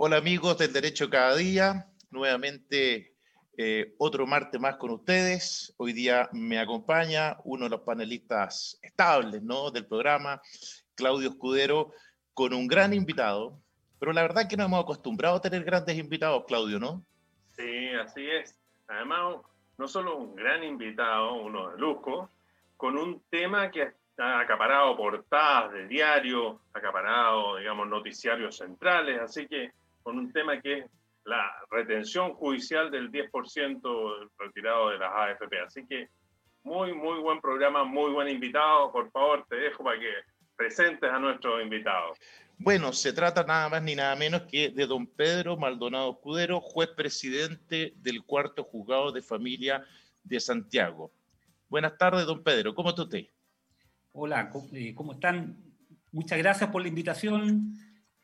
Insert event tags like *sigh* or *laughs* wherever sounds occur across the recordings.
Hola amigos del Derecho Cada Día, nuevamente eh, otro martes más con ustedes. Hoy día me acompaña uno de los panelistas estables del programa, Claudio Escudero, con un gran invitado, pero la verdad es que no hemos acostumbrado a tener grandes invitados, Claudio, ¿no? Sí, así es. Además, no solo un gran invitado, uno de lujo, con un tema que ha acaparado portadas de diario, acaparado, digamos, noticiarios centrales, así que con un tema que es la retención judicial del 10% retirado de las AFP. Así que muy, muy buen programa, muy buen invitado. Por favor, te dejo para que presentes a nuestros invitados. Bueno, se trata nada más ni nada menos que de don Pedro Maldonado Escudero, juez presidente del cuarto juzgado de familia de Santiago. Buenas tardes, don Pedro. ¿Cómo está usted? Hola, eh, ¿cómo están? Muchas gracias por la invitación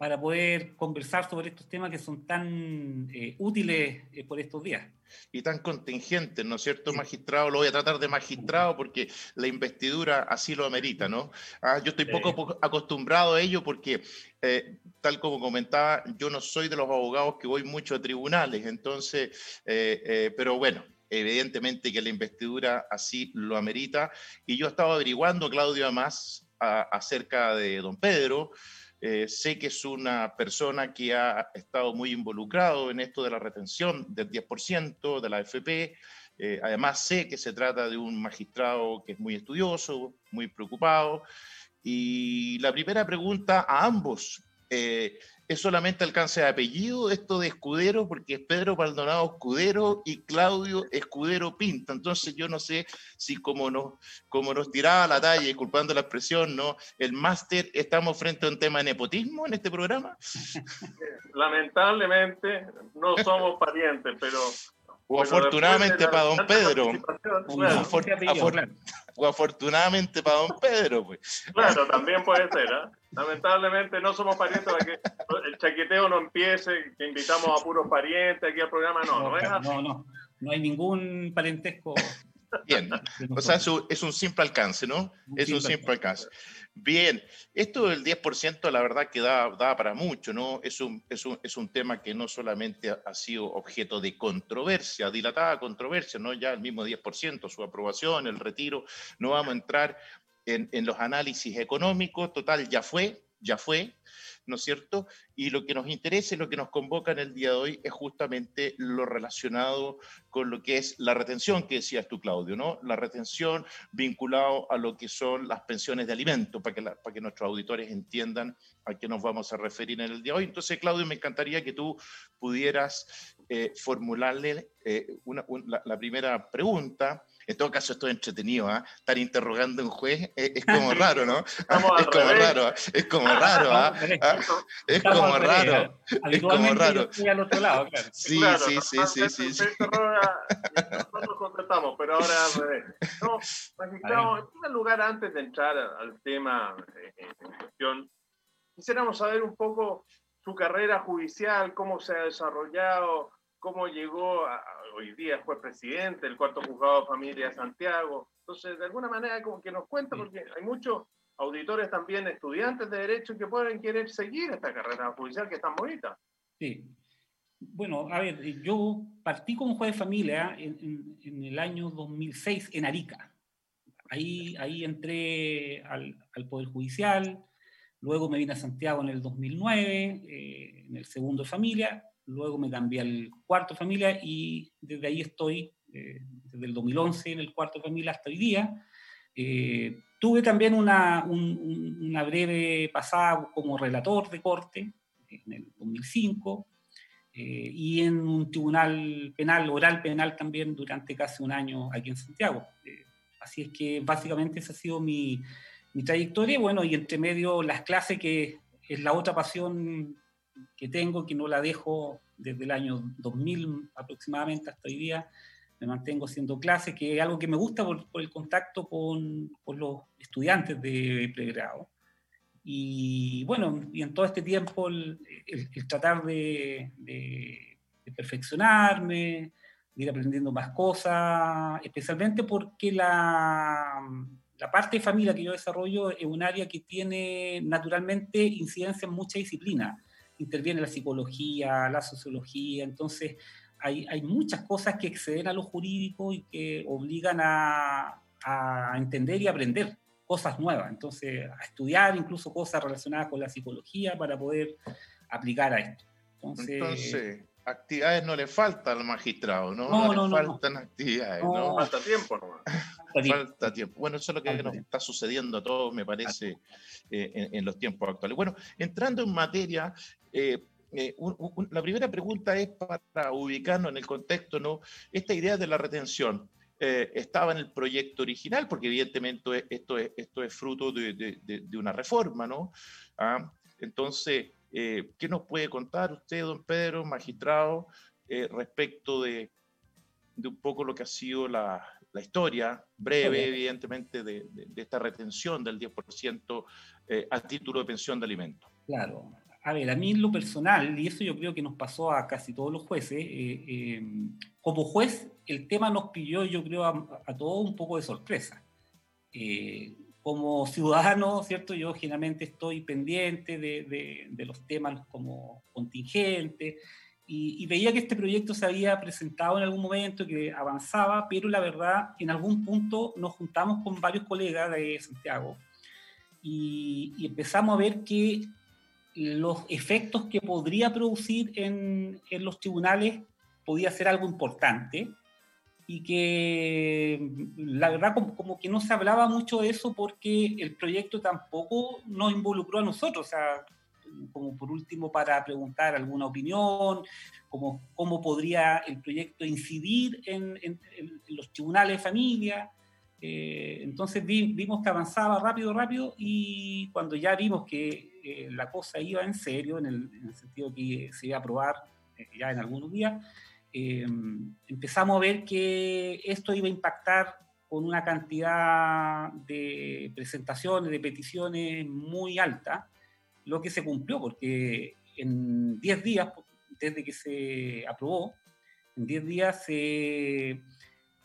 para poder conversar sobre estos temas que son tan eh, útiles eh, por estos días. Y tan contingentes, ¿no es cierto, magistrado? Lo voy a tratar de magistrado porque la investidura así lo amerita, ¿no? Ah, yo estoy poco acostumbrado a ello porque, eh, tal como comentaba, yo no soy de los abogados que voy mucho a tribunales, entonces, pero bueno, evidentemente que la investidura así lo amerita. Y yo estaba averiguando, Claudio, además, acerca de don Pedro, eh, sé que es una persona que ha estado muy involucrado en esto de la retención del 10% de la AFP. Eh, además, sé que se trata de un magistrado que es muy estudioso, muy preocupado. Y la primera pregunta a ambos. Eh, es solamente alcance de apellido esto de Escudero, porque es Pedro Maldonado Escudero y Claudio Escudero Pinta. Entonces yo no sé si como nos, como nos tiraba la talla, disculpando la expresión, ¿no? El máster, estamos frente a un tema de nepotismo en este programa. *laughs* Lamentablemente no somos parientes, pero o afortunadamente para don Pedro. O, afortunadamente para don Pedro, pues. Claro, también puede ser. ¿eh? Lamentablemente no somos parientes para que el chaqueteo no empiece, que invitamos a puros parientes aquí al programa. No, no, no No, no, no hay ningún parentesco. Bien, o sea, es un simple alcance, ¿no? Es un simple alcance. Bien, esto del 10% la verdad que da, para mucho, ¿no? Es un, es, un, es un, tema que no solamente ha sido objeto de controversia, dilatada controversia, ¿no? Ya el mismo 10%, su aprobación, el retiro, no vamos a entrar en, en los análisis económicos, total, ya fue, ya fue, ¿no es cierto? Y lo que nos interesa y lo que nos convoca en el día de hoy es justamente lo relacionado con lo que es la retención que decías tú, Claudio, ¿no? La retención vinculado a lo que son las pensiones de alimento, para que, para que nuestros auditores entiendan a qué nos vamos a referir en el día de hoy. Entonces, Claudio, me encantaría que tú pudieras eh, formularle eh, la primera pregunta en todo caso, esto es entretenido, ¿ah? Estar interrogando a un juez es, como *laughs* raro, ¿no? es como raro, es como raro, ¿ah? Es como raro. Es como raro. al otro lado, claro. Sí, sí, sí, sí, sí, sí. Nosotros contestamos, pero ahora al revés. No, magistrado, en primer lugar, antes de entrar al tema eh, en cuestión, quisiéramos saber un poco su carrera judicial, cómo se ha desarrollado, cómo llegó a, hoy día fue presidente del cuarto juzgado de familia de Santiago. Entonces, de alguna manera, como que nos cuenta, porque hay muchos auditores también, estudiantes de Derecho, que pueden querer seguir esta carrera judicial que es tan bonita. Sí. Bueno, a ver, yo partí como juez de familia en, el año 2006 en Arica. Ahí, ahí entré al, al, Poder Judicial, luego me vine a Santiago en el 2009, eh, en el segundo de familia, luego me cambié al cuarto familia y desde ahí estoy, eh, desde el 2011 en el cuarto familia hasta hoy día. Eh, tuve también una, una, breve pasada como relator de corte en el 2005 eh, y en un tribunal penal, oral penal también durante casi un año aquí en Santiago. así es que básicamente esa ha sido mi, mi trayectoria. Bueno, y entre medio las clases que es la otra pasión que tengo, que no la dejo desde el año 2000 aproximadamente hasta hoy día. Me mantengo haciendo clases, que es algo que me gusta por, el contacto con, con, los estudiantes de pregrado. Y bueno, y en todo este tiempo el, tratar de, de, perfeccionarme, de ir aprendiendo más cosas, especialmente porque la, la parte de familia que yo desarrollo es un área que tiene naturalmente incidencia en mucha disciplina interviene la psicología, la sociología, entonces hay, hay muchas cosas que exceden a lo jurídico y que obligan a, a entender y aprender cosas nuevas, entonces a estudiar incluso cosas relacionadas con la psicología para poder aplicar a esto. Entonces, actividades no le faltan al magistrado, ¿no? No, no, no le faltan actividades, ¿no? Falta tiempo nomás. Falta tiempo. Bueno, eso es lo que nos está sucediendo a todos, me parece, eh, en, los tiempos actuales. Bueno, entrando en materia, eh, eh, la primera pregunta es para ubicarnos en el contexto, ¿no? Esta idea de la retención. estaba en el proyecto original, porque evidentemente esto es, esto es fruto de, de, una reforma, ¿no? ¿Ah? Entonces, eh, ¿Qué nos puede contar usted, don Pedro, magistrado, eh, respecto de, un poco lo que ha sido la, historia, breve, evidentemente, de, esta retención del 10% eh, a título de pensión de alimentos? Claro. A ver, a mí en lo personal, y eso yo creo que nos pasó a casi todos los jueces, como juez el tema nos pilló, yo creo, a, todos un poco de sorpresa como ciudadano, ¿cierto? Yo generalmente estoy pendiente de, de, los temas como contingentes y, veía que este proyecto se había presentado en algún momento, que avanzaba, pero la verdad, en algún punto nos juntamos con varios colegas de Santiago y, y empezamos a ver que los efectos que podría producir en, en los tribunales podía ser algo importante y que mm, la verdad como, que no se hablaba mucho de eso porque el proyecto tampoco nos involucró a nosotros, o sea, como por último para preguntar alguna opinión, como cómo podría el proyecto incidir en, en, los tribunales de familia. Eh, entonces vimos que avanzaba rápido, rápido y cuando ya vimos que eh, la cosa iba en serio, en el, en el, sentido que se iba a aprobar eh, ya en algunos días, eh, empezamos a ver que esto iba a impactar con una cantidad de presentaciones, de peticiones muy alta, lo que se cumplió, porque en 10 días, desde que se aprobó, en 10 días se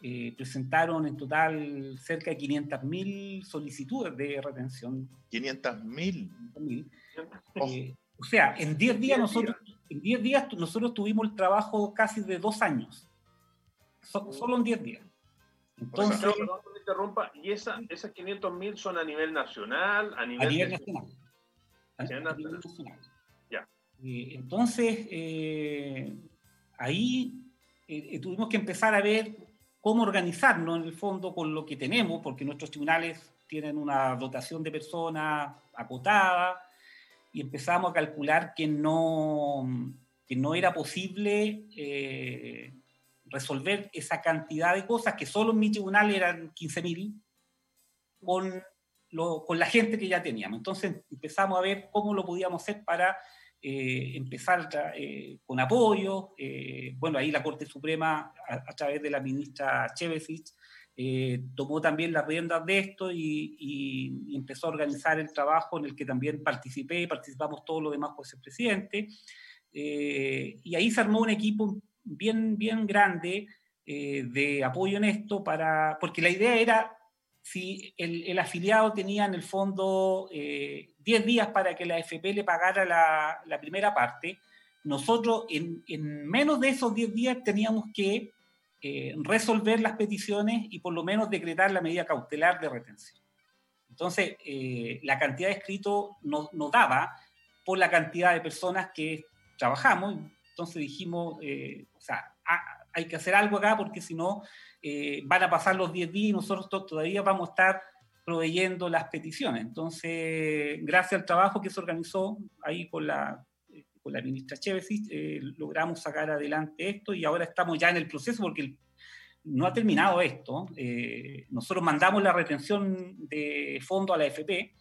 eh, presentaron en total cerca de 500.000 solicitudes de retención. 500.000. Eh, o sea, en 10 días nosotros en 10 días nosotros tuvimos el trabajo casi de dos años. solo en 10 días. Entonces, perdón, interrumpa, ¿y esa, esas 500 mil son a nivel nacional? A nivel, nacional. A nivel nacional. Ya. Eh, entonces, eh, ahí eh, tuvimos que empezar a ver cómo organizarnos en el fondo con lo que tenemos, porque nuestros tribunales tienen una dotación de personas acotada, y empezamos a calcular que no, que no era posible eh, resolver esa cantidad de cosas, que solo en mi tribunal eran 15.000, con, con la gente que ya teníamos. Entonces empezamos a ver cómo lo podíamos hacer para eh, empezar eh, con apoyo. bueno, ahí la Corte Suprema, a, través de la ministra Chevesich, eh, tomó también las riendas de esto y, empezó a organizar el trabajo en el que también participé, participamos todos los demás jueces presidentes, eh, y ahí se armó un equipo bien, bien grande eh, de apoyo en esto, para, porque la idea era, si el, afiliado tenía en el fondo 10 días para que la FP le pagara la, la primera parte, nosotros en, en menos de esos 10 días teníamos que eh, resolver las peticiones y por lo menos decretar la medida cautelar de retención. Entonces, eh, la cantidad de escritos no, daba por la cantidad de personas que trabajamos, entonces dijimos, eh, o sea, hay que hacer algo acá porque si no, van a pasar los 10 días y nosotros todavía vamos a estar proveyendo las peticiones. Entonces, gracias al trabajo que se organizó ahí con la, con la ministra Chevesis, eh, logramos sacar adelante esto y ahora estamos ya en el proceso porque no ha terminado esto. Eh, nosotros mandamos la retención de fondo a la FP,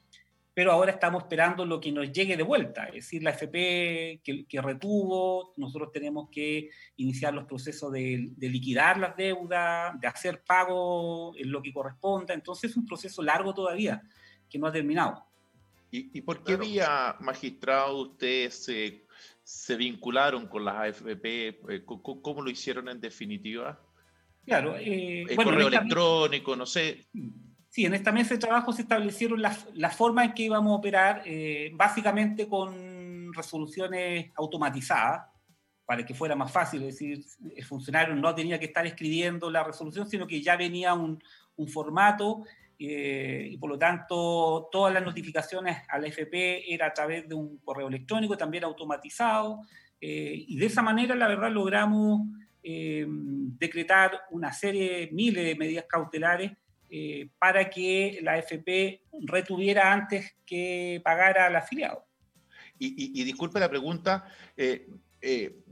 pero ahora estamos esperando lo que nos llegue de vuelta, es decir, la FP que, retuvo, nosotros tenemos que iniciar los procesos de, liquidar las deudas, de hacer pago en lo que corresponda, entonces es un proceso largo todavía que no ha terminado. ¿Y, por qué vía magistrado ustedes se se vincularon con las AFP? Eh, ¿Cómo, lo hicieron en definitiva? Claro. Eh, correo electrónico, no sé. Sí, en esta mesa de trabajo se establecieron las, formas en que íbamos a operar, eh, básicamente con resoluciones automatizadas para que fuera más fácil, es decir, el funcionario no tenía que estar escribiendo la resolución, sino que ya venía un, un formato eh, y por lo tanto todas las notificaciones a la FP era a través de un correo electrónico también automatizado eh, y de esa manera la verdad logramos eh, decretar una serie, miles de medidas cautelares para que la FP retuviera antes que pagara al afiliado. Y, y, disculpe la pregunta,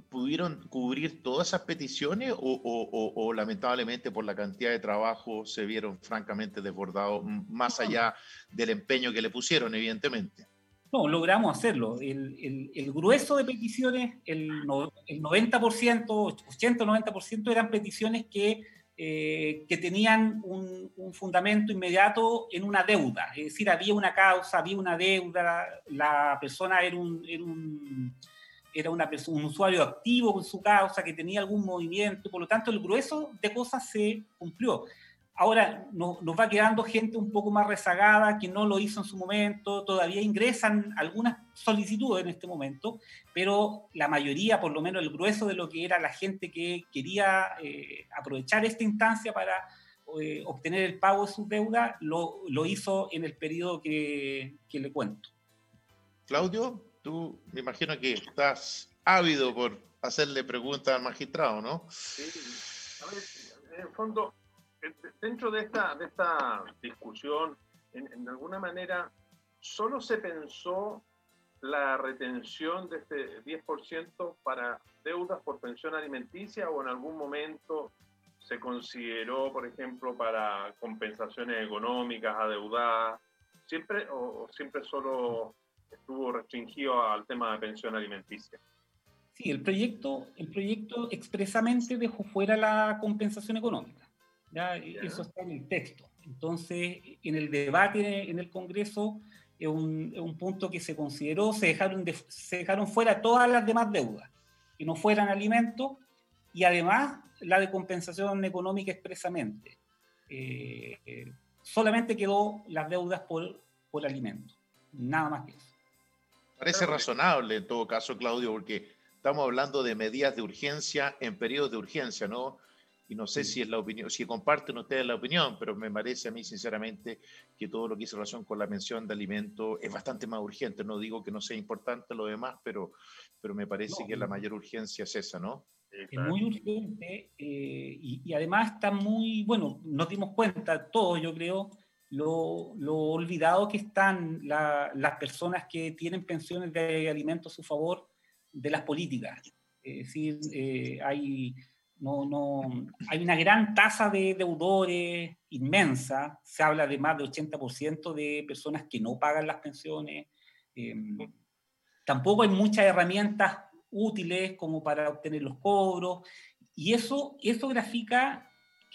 pudieron cubrir todas esas peticiones o, lamentablemente por la cantidad de trabajo se vieron francamente desbordados más allá del empeño que le pusieron, evidentemente? No, logramos hacerlo. El, grueso de peticiones, el, el 90%, 80-90% eran peticiones que, eh, que tenían un, fundamento inmediato en una deuda. Es decir, había una causa, había una deuda, la persona era un era una un usuario activo con su causa, que tenía algún movimiento, por lo tanto el grueso de cosas se cumplió. Ahora nos va quedando gente un poco más rezagada que no lo hizo en su momento, todavía ingresan algunas solicitudes en este momento, pero la mayoría, por lo menos el grueso de lo que era la gente que quería eh, aprovechar esta instancia para eh, obtener el pago de sus deudas, lo, lo hizo en el periodo que, que le cuento. Claudio, Tú me imagino que estás ávido por hacerle preguntas al magistrado, ¿no? Sí. A ver, en el fondo, dentro de esta, de esta discusión, en, alguna manera, solo se pensó la retención de este 10% para deudas por pensión alimenticia o en algún momento se consideró, por ejemplo, para compensaciones económicas adeudadas, siempre o siempre solo estuvo restringido al tema de pensión alimenticia. Sí, el proyecto, el proyecto expresamente dejó fuera la compensación económica. ¿ya? Eso está en el texto. Entonces, en el debate en el Congreso, es un, un punto que se consideró, se dejaron, se dejaron fuera todas las demás deudas, que no fueran alimentos, y además la de compensación económica expresamente. Eh, eh, solamente quedó las deudas por, por alimentos, nada más que eso. Parece razonable en todo caso, Claudio, porque estamos hablando de medidas de urgencia en periodos de urgencia, ¿no? Y no sé si es la opinión, si comparten ustedes la opinión, pero me parece a mí sinceramente que todo lo que hizo relación con la mención de alimentos es bastante más urgente. No digo que no sea importante lo demás, pero, pero me parece que la mayor urgencia es esa, ¿no? Es muy urgente eh, y, y, además está muy, bueno, nos dimos cuenta todos, yo creo, lo, olvidado que están las personas que tienen pensiones de alimentos a su favor de las políticas. Es decir, eh, hay, no, no, hay una gran tasa de deudores inmensa, se habla de más del 80% de personas que no pagan las pensiones. Em, tampoco hay muchas herramientas útiles como para obtener los cobros, y eso, eso grafica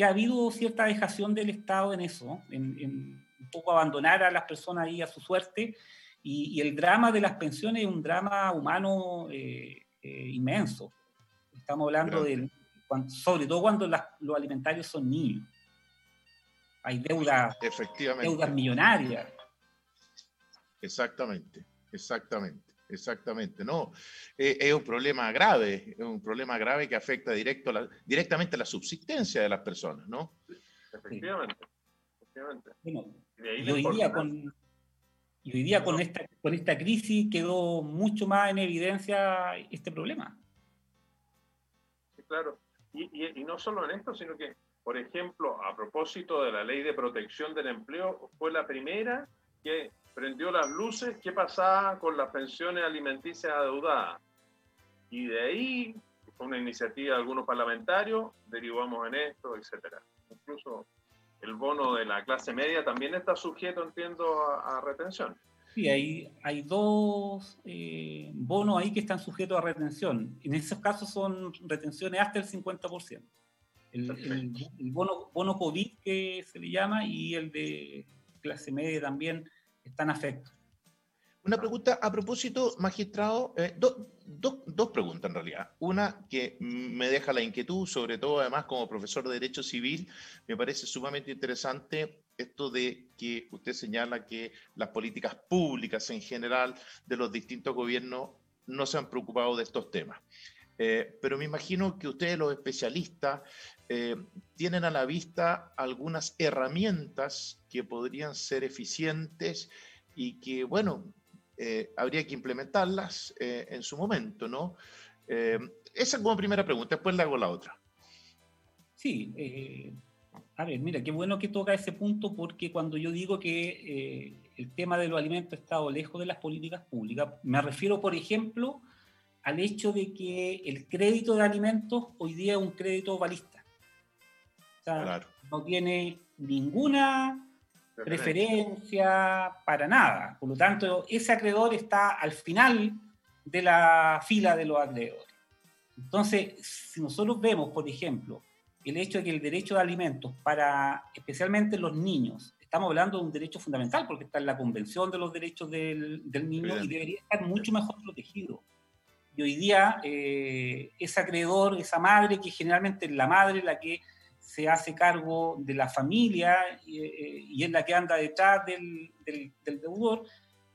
que ha habido cierta dejación del Estado en eso, en, un poco abandonar a las personas ahí a su suerte, y, el drama de las pensiones es un drama humano eh, eh, inmenso. Estamos hablando de, sobre todo cuando los alimentarios son niños. Hay deudas, deudas millonarias. Exactamente, exactamente. Exactamente, no. Eh, es un problema grave, es un problema grave que afecta directo directamente a la subsistencia de las personas, ¿no? Efectivamente. efectivamente. y, hoy día con, hoy día con, esta, con esta crisis quedó mucho más en evidencia este problema. Sí, claro. Y, y no solo en esto, sino que, por ejemplo, a propósito de la ley de protección del empleo, fue la primera que prendió las luces, qué pasaba con las pensiones alimenticias adeudadas. Y de ahí, con una iniciativa de algunos parlamentarios, derivamos en esto, etcétera. Incluso el bono de la clase media también está sujeto, entiendo, a, retención. Sí, hay, hay dos eh, bonos ahí que están sujetos a retención. En esos casos son retenciones hasta el 50%. El, el, el bono, bono COVID que se le llama y el de clase media también están afectos. Una pregunta a propósito, magistrado, eh, dos preguntas en realidad. Una que me deja la inquietud, sobre todo además como profesor de Derecho Civil, me parece sumamente interesante esto de que usted señala que las políticas públicas en general de los distintos gobiernos no se han preocupado de estos temas. Eh, pero me imagino que ustedes, los especialistas, eh, tienen a la vista algunas herramientas que podrían ser eficientes y que, bueno, eh, habría que implementarlas en su momento, ¿no? esa como primera pregunta, después le hago la otra. Sí, a ver, mira, qué bueno que toca ese punto porque cuando yo digo que el tema de los alimentos ha estado lejos de las políticas públicas, me refiero, por ejemplo, al hecho de que el crédito de alimentos hoy día es un crédito balista. O sea, no tiene ninguna preferencia para nada. Por lo tanto, ese acreedor está al final de la fila de los acreedores. Entonces, si nosotros vemos, por ejemplo, el hecho de que el derecho de alimentos para especialmente los niños, estamos hablando de un derecho fundamental porque está en la Convención de los Derechos del, del Niño y debería estar mucho mejor protegido. Hoy día eh, ese acreedor, esa madre, que generalmente es la madre la que se hace cargo de la familia eh, y, es la que anda detrás del, del, deudor,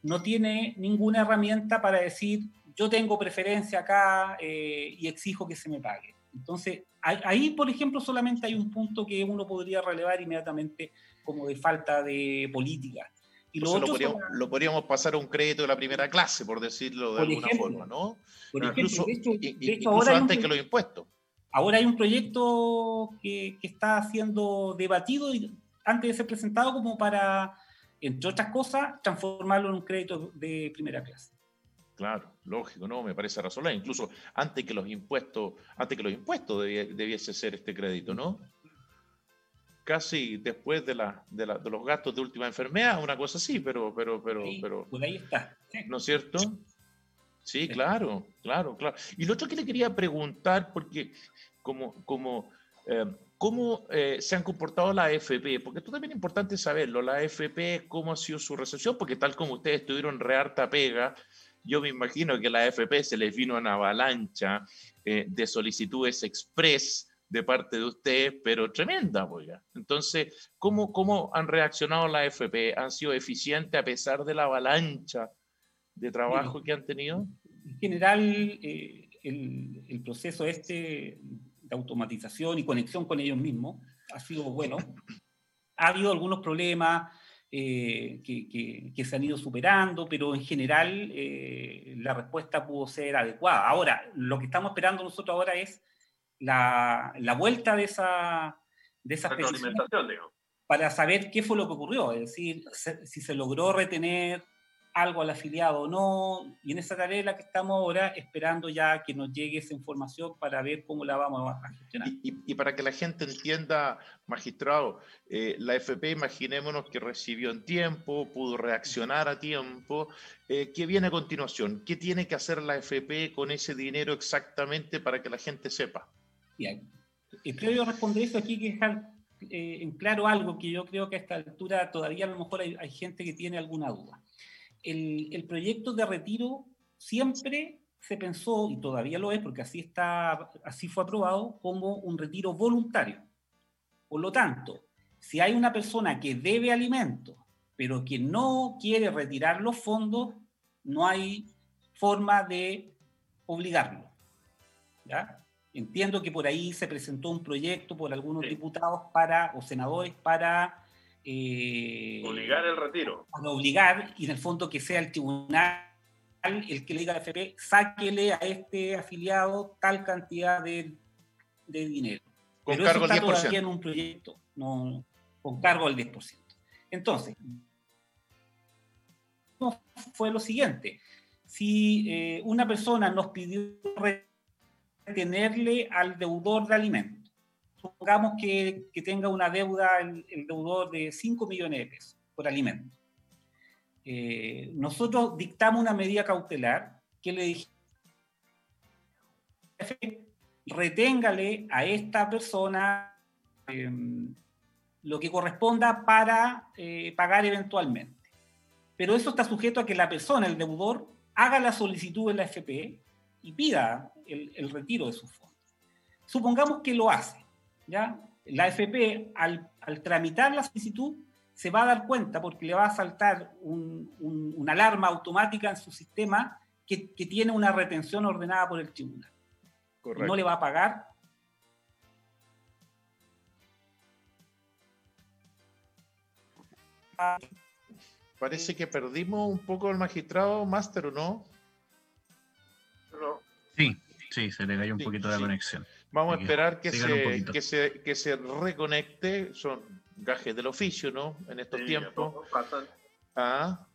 no tiene ninguna herramienta para decir yo tengo preferencia acá eh, y exijo que se me pague. Entonces, ahí, por ejemplo, solamente hay un punto que uno podría relevar inmediatamente como de falta de política. Y lo, lo, podríamos, pasar a un crédito de la primera clase, por decirlo de alguna forma, ¿no? incluso, ahora antes que los impuestos. Ahora hay un proyecto que, que, está siendo debatido y antes de ser presentado como para, entre otras cosas, transformarlo en un crédito de primera clase. Claro, lógico, no, me parece razonable. Incluso antes que los impuestos, antes que los impuestos debiese ser este crédito, ¿no? Casi después de, la, de, la, de, los gastos de última enfermedad, una cosa así, pero, pero, pero, pero. Pues ahí está. ¿No es cierto? Sí, claro, claro, claro. Y lo otro que le quería preguntar, porque como, como eh, ¿cómo eh, se han comportado la AFP? Porque esto también es importante saberlo, la AFP, ¿cómo ha sido su recepción? Porque tal como ustedes tuvieron re harta pega, yo me imagino que la AFP se les vino una avalancha eh, de solicitudes express de parte de ustedes, pero tremenda, oiga. Entonces, ¿cómo, ¿cómo han reaccionado la AFP? ¿Han sido eficientes a pesar de la avalancha de trabajo que han tenido? En general, eh, el, el, proceso este de automatización y conexión con ellos mismos ha sido bueno. Ha habido algunos problemas eh, que, que, que, se han ido superando, pero en general eh, la respuesta pudo ser adecuada. Ahora, lo que estamos esperando nosotros ahora es la, la vuelta de esa, de esa para saber qué fue lo que ocurrió, es decir, si se logró retener algo al afiliado o no, y en esa tarea la que estamos ahora esperando ya que nos llegue esa información para ver cómo la vamos a gestionar. Y, para que la gente entienda, magistrado, eh, la FP, imaginémonos que recibió en tiempo, pudo reaccionar a tiempo, eh, ¿qué viene a continuación? ¿Qué tiene que hacer la FP con ese dinero exactamente para que la gente sepa? Bien. Creo responder eso aquí que dejar eh, en claro algo que yo creo que a esta altura todavía a lo mejor hay, gente que tiene alguna duda. El, proyecto de retiro siempre se pensó, y todavía lo es porque así, está, así fue aprobado, como un retiro voluntario. Por lo tanto, si hay una persona que debe alimentos, pero que no quiere retirar los fondos, no hay forma de obligarlo. ¿ya? Entiendo que por ahí se presentó un proyecto por algunos diputados para, o senadores para... Eh, obligar el retiro. Para obligar, y en el fondo que sea el tribunal el que le diga a la FP, sáquele a este afiliado tal cantidad de, de dinero. Con cargo al 10%. todavía en un proyecto, no, con cargo al 10%. Entonces, fue lo siguiente. Si eh, una persona nos pidió tenerle al deudor de alimentos. Supongamos que, que tenga una deuda el, deudor de 5 millones de pesos por alimentos. Eh, nosotros dictamos una medida cautelar que le dijimos, reténgale a esta persona em, lo que corresponda para eh, pagar eventualmente. Pero eso está sujeto a que la persona, el deudor, haga la solicitud en la FP y pida el, retiro de sus fondos. Supongamos que lo hace, ¿ya? La AFP, al, tramitar la solicitud, se va a dar cuenta porque le va a saltar una alarma automática en su sistema que, tiene una retención ordenada por el tribunal. No le va a pagar. Parece que perdimos un poco al magistrado Máster, ¿o Sí, sí, se le cayó un poquito de conexión. Vamos a esperar que se, que se, que, se, reconecte. Son gajes del oficio, ¿no? En estos tiempos. Ah.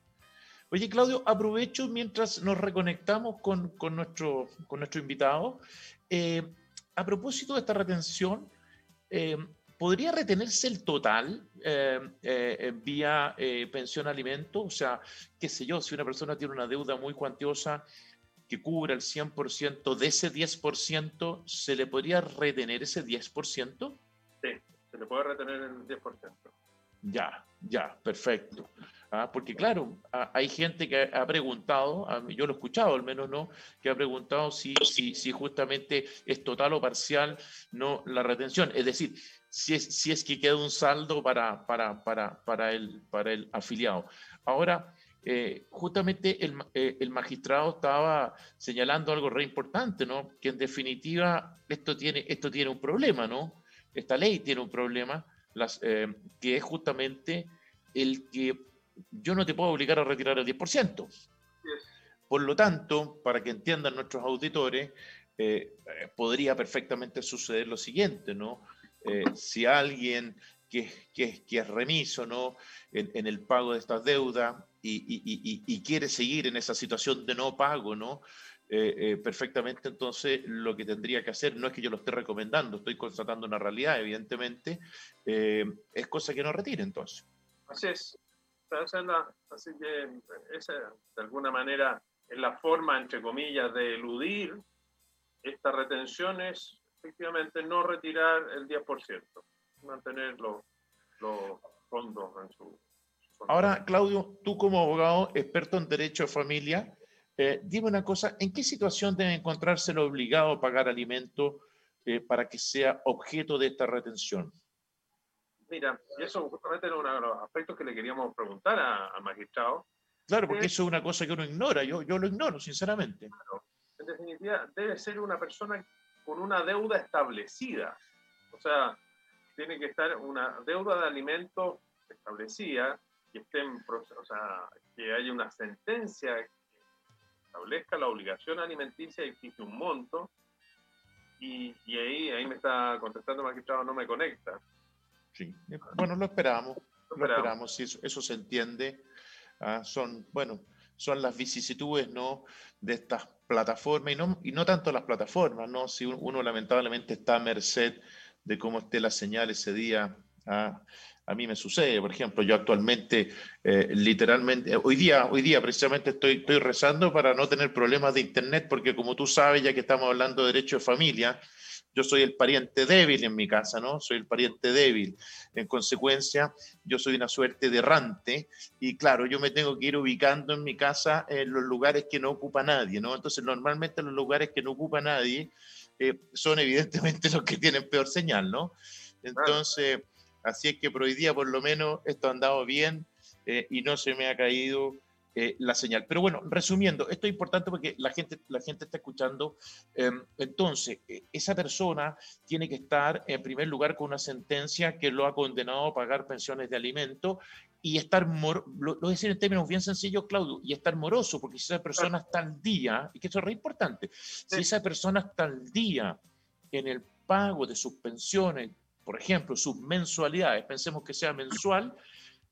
Oye, Claudio, aprovecho mientras nos reconectamos con, con nuestro, con nuestro invitado. Eh, a propósito de esta retención, eh, ¿podría retenerse el total eh, vía pensión alimento? O sea, qué sé yo, si una persona tiene una deuda muy cuantiosa que cubra el 100% de ese 10%, ¿se le podría retener ese 10%? Sí, se le puede retener el 10%. Ya, ya, perfecto. ¿ah? porque claro, hay gente que ha preguntado, yo lo he escuchado al menos, ¿no? Que ha preguntado si, si, si justamente es total o parcial no la retención. Es decir, si es, si es que queda un saldo para, para, para, para, el, para el afiliado. Ahora, eh, justamente el, eh, el, magistrado estaba señalando algo re importante, ¿no? Que en definitiva esto tiene, esto tiene un problema, ¿no? Esta ley tiene un problema, las, eh, que es justamente el que yo no te puedo obligar a retirar el 10%. Por lo tanto, para que entiendan nuestros auditores, podría perfectamente suceder lo siguiente, ¿no? Si alguien que, que, que, es remiso ¿no? En, el pago de estas deudas y, quiere seguir en esa situación de no pago, ¿no? Eh, perfectamente entonces lo que tendría que hacer, no es que yo lo esté recomendando, estoy constatando una realidad, evidentemente, es cosa que no retire entonces. Así es, así que esa, de alguna manera, es la forma, entre comillas, de eludir estas retenciones, efectivamente no retirar el 10%, mantener los, fondos en su... Ahora, Claudio, tú como abogado experto en derecho de familia, eh, dime una cosa, ¿en qué situación debe encontrarse el obligado a pagar alimento eh, para que sea objeto de esta retención? Mira, y eso justamente era uno de los aspectos que le queríamos preguntar al magistrado. Claro, porque eso es una cosa que uno ignora, yo, yo lo ignoro, sinceramente. Claro. En definitiva, debe ser una persona con una deuda establecida. O sea, tiene que estar una deuda de alimentos establecida y esté en o sea, que haya una sentencia que establezca la obligación alimenticia y existe un monto. Y, y ahí, ahí me está contestando el magistrado, no me conecta. Sí, bueno, lo esperamos, lo esperamos, eso, eso se entiende. Ah, son, bueno, son las vicisitudes, ¿no? De estas plataformas y no, y no tanto las plataformas, ¿no? Si uno, lamentablemente está a merced de cómo esté la señal ese día. Ah, a mí me sucede, por ejemplo, yo actualmente, eh, literalmente, hoy día, hoy día precisamente estoy, estoy rezando para no tener problemas de internet, porque como tú sabes, ya que estamos hablando de derecho de familia, yo soy el pariente débil en mi casa, ¿no? Soy el pariente débil. En consecuencia, yo soy una suerte de errante y claro, yo me tengo que ir ubicando en mi casa en los lugares que no ocupa nadie, ¿no? Entonces, normalmente los lugares que no ocupa nadie eh, son evidentemente *laughs* los que tienen peor señal, ¿no? Entonces, así es que por hoy día por lo menos esto ha andado bien eh, y no se me ha caído eh, la señal. Pero bueno, resumiendo, esto es importante porque la gente, la gente está escuchando. Em, entonces, eh, esa persona tiene que estar en primer lugar con una sentencia que lo ha condenado a pagar pensiones de alimento y estar, lo, lo voy a decir en términos bien sencillos, Claudio, y estar moroso, porque si esa persona está al día, y que eso es re importante, si esa persona está al día en el pago de sus pensiones, por ejemplo, sus mensualidades, pensemos que sea mensual,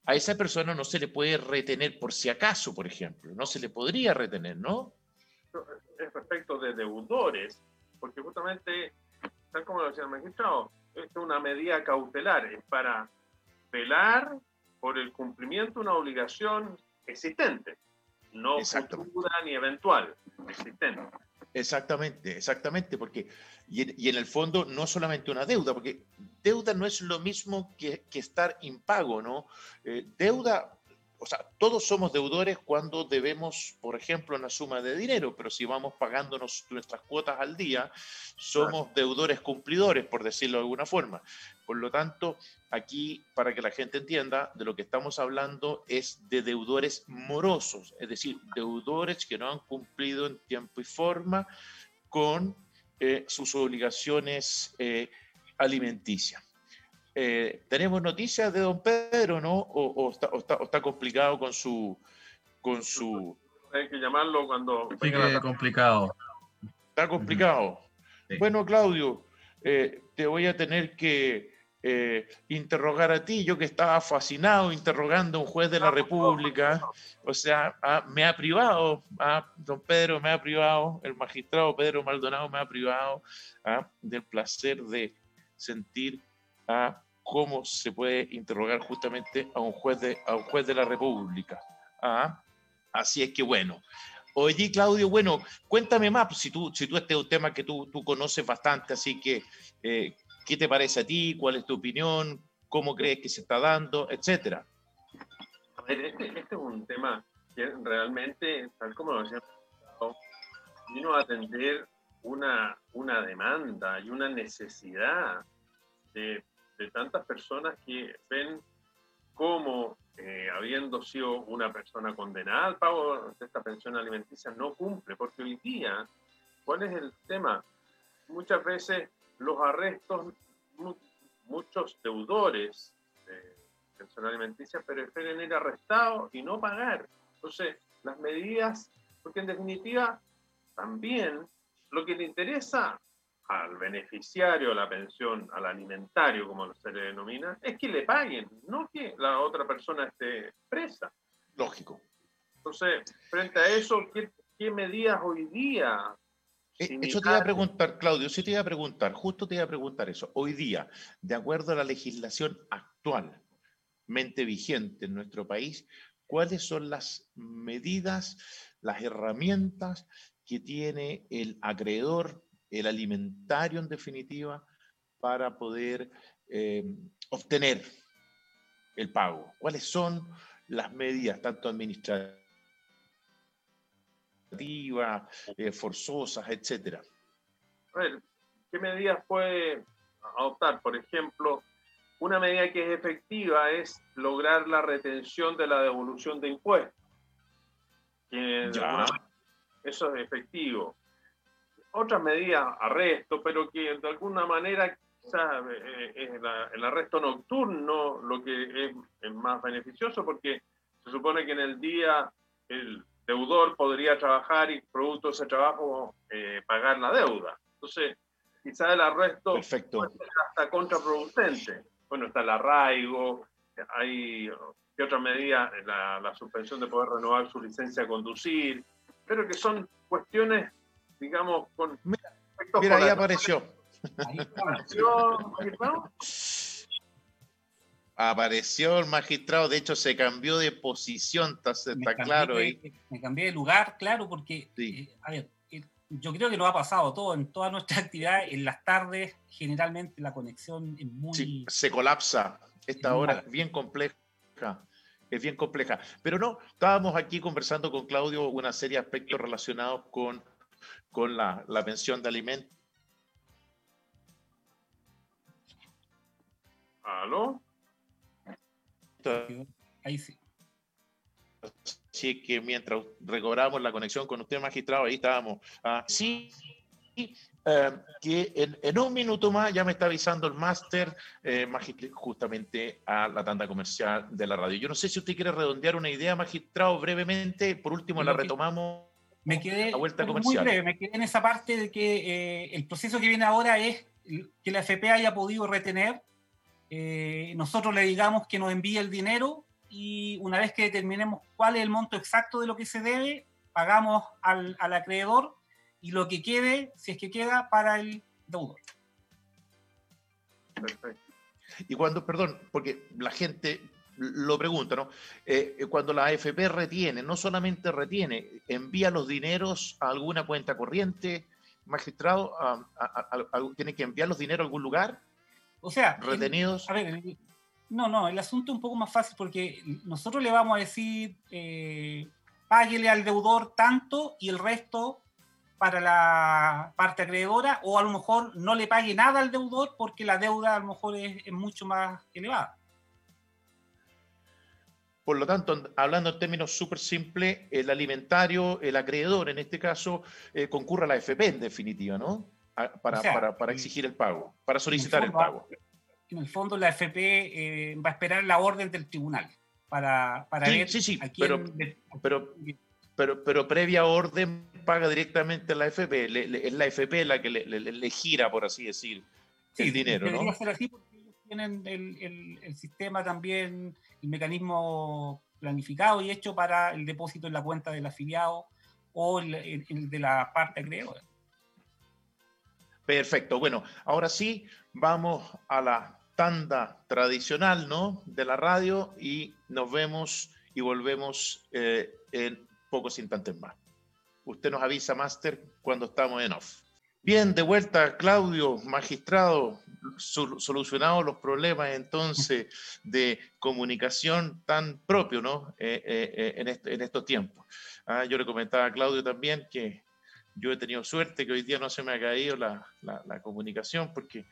a esa persona no se le puede retener por si acaso, por ejemplo, no se le podría retener, ¿no? Es respecto de deudores, porque justamente, tal como lo decía el magistrado, es una medida cautelar, es para velar por el cumplimiento de una obligación existente, no futura ni eventual, existente. Exactamente, exactamente, porque y en, el fondo no solamente una deuda, porque deuda no es lo mismo que, estar impago, ¿no? Eh, deuda, o sea, todos somos deudores cuando debemos, por ejemplo, una suma de dinero, pero si vamos pagándonos nuestras cuotas al día, somos deudores cumplidores, por decirlo de alguna forma. Por lo tanto, aquí, para que la gente entienda, de lo que estamos hablando es de deudores morosos, es decir, deudores que no han cumplido en tiempo y forma con eh, sus obligaciones eh, alimenticias. Eh, ¿Tenemos noticias de don Pedro, no? ¿O, está, complicado con su... Con su... Hay que llamarlo cuando... Sí, que complicado. Está complicado. Bueno, Claudio, eh, te voy a tener que eh, interrogar a ti, yo que estaba fascinado interrogando a un juez de la República, o sea, me ha privado, ah, don Pedro me ha privado, el magistrado Pedro Maldonado me ha privado ah, del placer de sentir a cómo se puede interrogar justamente a un juez de, a un juez de la República. ¿ah? Así es que bueno. Oye, Claudio, bueno, cuéntame más, pues, si tú, si tú este es un tema que tú, tú conoces bastante, así que, eh, ¿qué te parece a ti? ¿Cuál es tu opinión? ¿Cómo crees que se está dando? Etcétera. A ver, este, este es un tema que realmente, tal como lo decía, vino a atender una, una demanda y una necesidad de de tantas personas que ven cómo, eh, habiendo sido una persona condenada al pago de esta pensión alimenticia, no cumple, porque hoy día, ¿cuál es el tema? Muchas veces los arrestos, muchos deudores de pensión alimenticia prefieren ir arrestados y no pagar. Entonces, las medidas, porque en definitiva, también lo que le interesa al beneficiario la pensión, al alimentario, como se le denomina, es que le paguen, no que la otra persona esté presa. Lógico. Entonces, frente a eso, ¿qué, medidas hoy día? Eh, eso te iba a preguntar, Claudio, sí te iba a preguntar, justo te iba a preguntar eso. Hoy día, de acuerdo a la legislación actualmente vigente en nuestro país, ¿cuáles son las medidas, las herramientas que tiene el acreedor el alimentario en definitiva, para poder eh, obtener el pago. ¿Cuáles son las medidas, tanto administrativas, eh, forzosas, etcétera? A ver, ¿qué medidas puede adoptar? Por ejemplo, una medida que es efectiva es lograr la retención de la devolución de impuestos. Eso es efectivo otras medidas, arresto, pero que de alguna manera eh, es el arresto nocturno lo que es, más beneficioso porque se supone que en el día el deudor podría trabajar y producto de ese trabajo eh, pagar la deuda. Entonces, quizá el arresto Perfecto. puede ser hasta contraproducente. Bueno, está el arraigo, hay ¿qué otra medida? La, la suspensión de poder renovar su licencia a conducir, pero que son cuestiones digamos, con... Mira, ahí apareció. Apareció el magistrado, de hecho se cambió de posición, está, está claro ahí. Me cambié de lugar, claro, porque, eh, a ver, eh, yo creo que nos ha pasado todo, en toda nuestra *laughs* actividad, en las tardes, generalmente la conexión es muy... Sí, se colapsa, esta hora es bien compleja es bien compleja. Pero no, estábamos aquí conversando con Claudio una serie de aspectos relacionados con con la, la pensión de alimentos. ¿Aló? Ahí sí. Así que mientras recobramos la conexión con usted, magistrado, ahí estábamos. Ah, sí, eh, que en, un minuto más ya me está avisando el máster eh, justamente a la tanda comercial de la radio. Yo no sé si usted quiere redondear una idea, magistrado, brevemente. Por último, la retomamos me quedé muy breve, me quedé en esa parte de que eh, el proceso que viene ahora es que la FP haya podido retener, eh, nosotros le digamos que nos envíe el dinero y una vez que determinemos cuál es el monto exacto de lo que se debe, pagamos al, al acreedor y lo que quede, si es que queda, para el deudor. Perfecto. Y cuando, perdón, porque la gente lo pregunto, ¿no? Eh, eh, cuando la AFP retiene, no solamente retiene, envía los dineros a alguna cuenta corriente, magistrado, tiene que enviar los dineros a algún lugar. O sea, retenidos. a ver, No, no, el asunto es un poco más fácil porque nosotros le vamos a decir, eh, páguele al deudor tanto y el resto para la parte acreedora, o a lo mejor no le pague nada al deudor porque la deuda a lo mejor es, mucho más elevada. Por lo tanto, hablando en términos súper simples, el alimentario, el acreedor en este caso, eh, concurre a la FP en definitiva, ¿no? Para, para, para, exigir el pago, para solicitar el, pago. En el fondo, la FP eh, va a esperar la orden del tribunal para, para sí, ver sí, sí, pero, pero, pero, pero previa orden paga directamente la FP, es la FP la que le, gira, por así decir, el dinero, ser así porque tienen el, sistema también, el mecanismo planificado y hecho para el depósito en la cuenta del afiliado o el, de la parte acreedora. Perfecto. Bueno, ahora sí, vamos a la tanda tradicional, ¿no? De la radio y nos vemos y volvemos eh, en pocos instantes más. Usted nos avisa, Master, cuando estamos en off. Bien, de vuelta, Claudio, magistrado, solucionados los problemas entonces de comunicación tan propio, ¿no? Eh, eh, en, este, en, estos tiempos. Ah, yo le comentaba a Claudio también que yo he tenido suerte que hoy día no se me ha caído la comunicación porque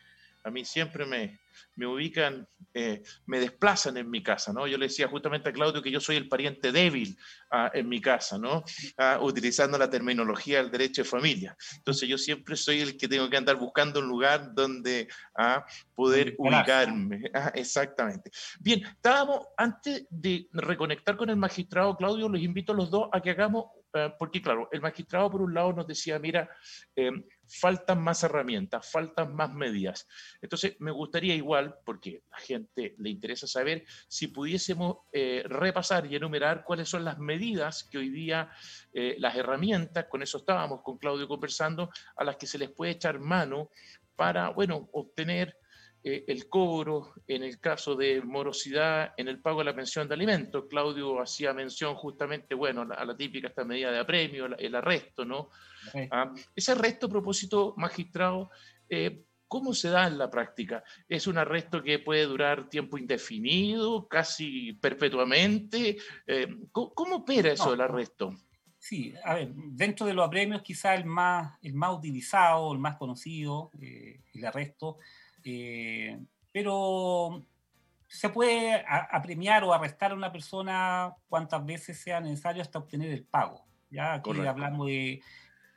a mí siempre me, me ubican, eh, me desplazan en mi casa, ¿no? Yo le decía justamente a Claudio que yo soy el pariente débil ah, en mi casa, ¿no? Ah, utilizando la terminología del derecho de familia. Entonces yo siempre soy el que tengo que andar buscando un lugar donde a ah, poder ubicarme. exactamente. Bien, estábamos, antes de reconectar con el magistrado Claudio, los invito a los dos a que hagamos eh, porque claro, el magistrado por un lado nos decía, mira, eh, faltan más herramientas, faltan más medidas. Entonces, me gustaría igual, porque a la gente le interesa saber, si pudiésemos eh, repasar y enumerar cuáles son las medidas que hoy día, las herramientas, con eso estábamos con Claudio conversando, a las que se les puede echar mano para, bueno, obtener eh, el cobro en el caso de morosidad en el pago de la pensión de alimentos. Claudio hacía mención justamente, bueno, a la, típica esta medida de apremio, el arresto, ¿no? Ah, ese arresto, a propósito, magistrado, eh, ¿cómo se da en la práctica? ¿Es un arresto que puede durar tiempo indefinido, casi perpetuamente? Eh, ¿cómo, opera eso del arresto? Sí, a ver, dentro de los apremios quizá el más, el más utilizado, el más conocido, el arresto, eh, pero se puede apremiar o arrestar a una persona cuantas veces sea necesario hasta obtener el pago. Ya aquí hablamos de